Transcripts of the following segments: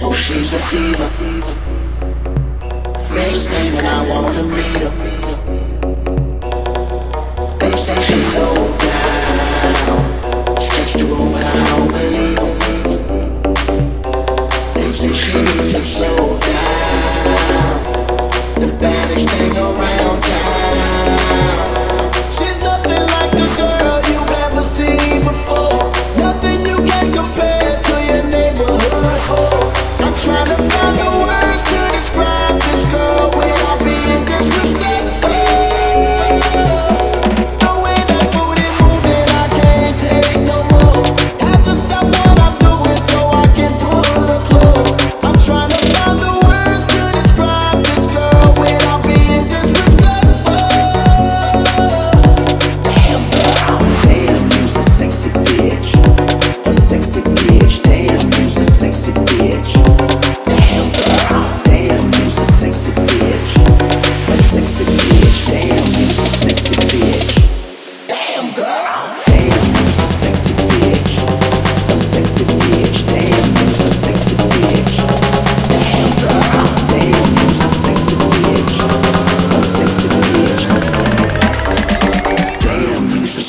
Oh, she's a fever. They say that I wanna meet her. They say she's old.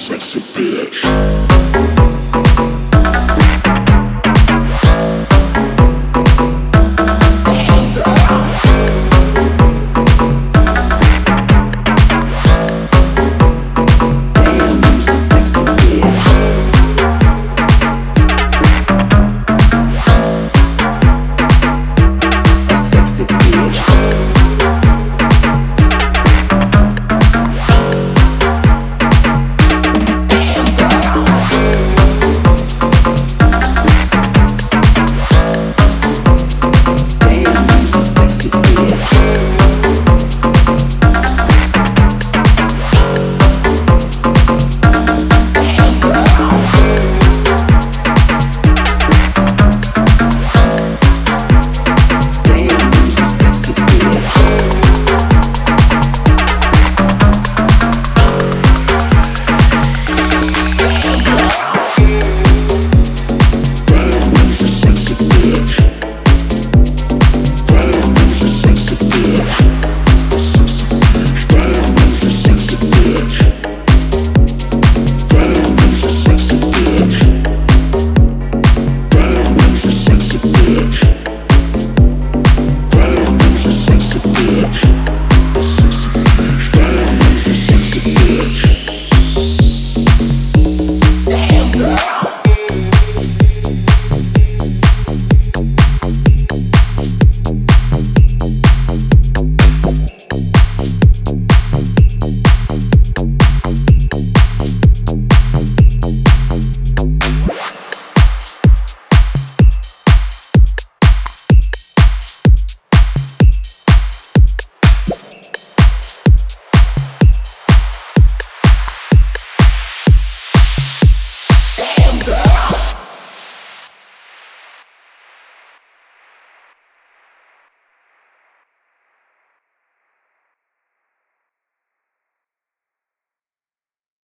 sexy bitch.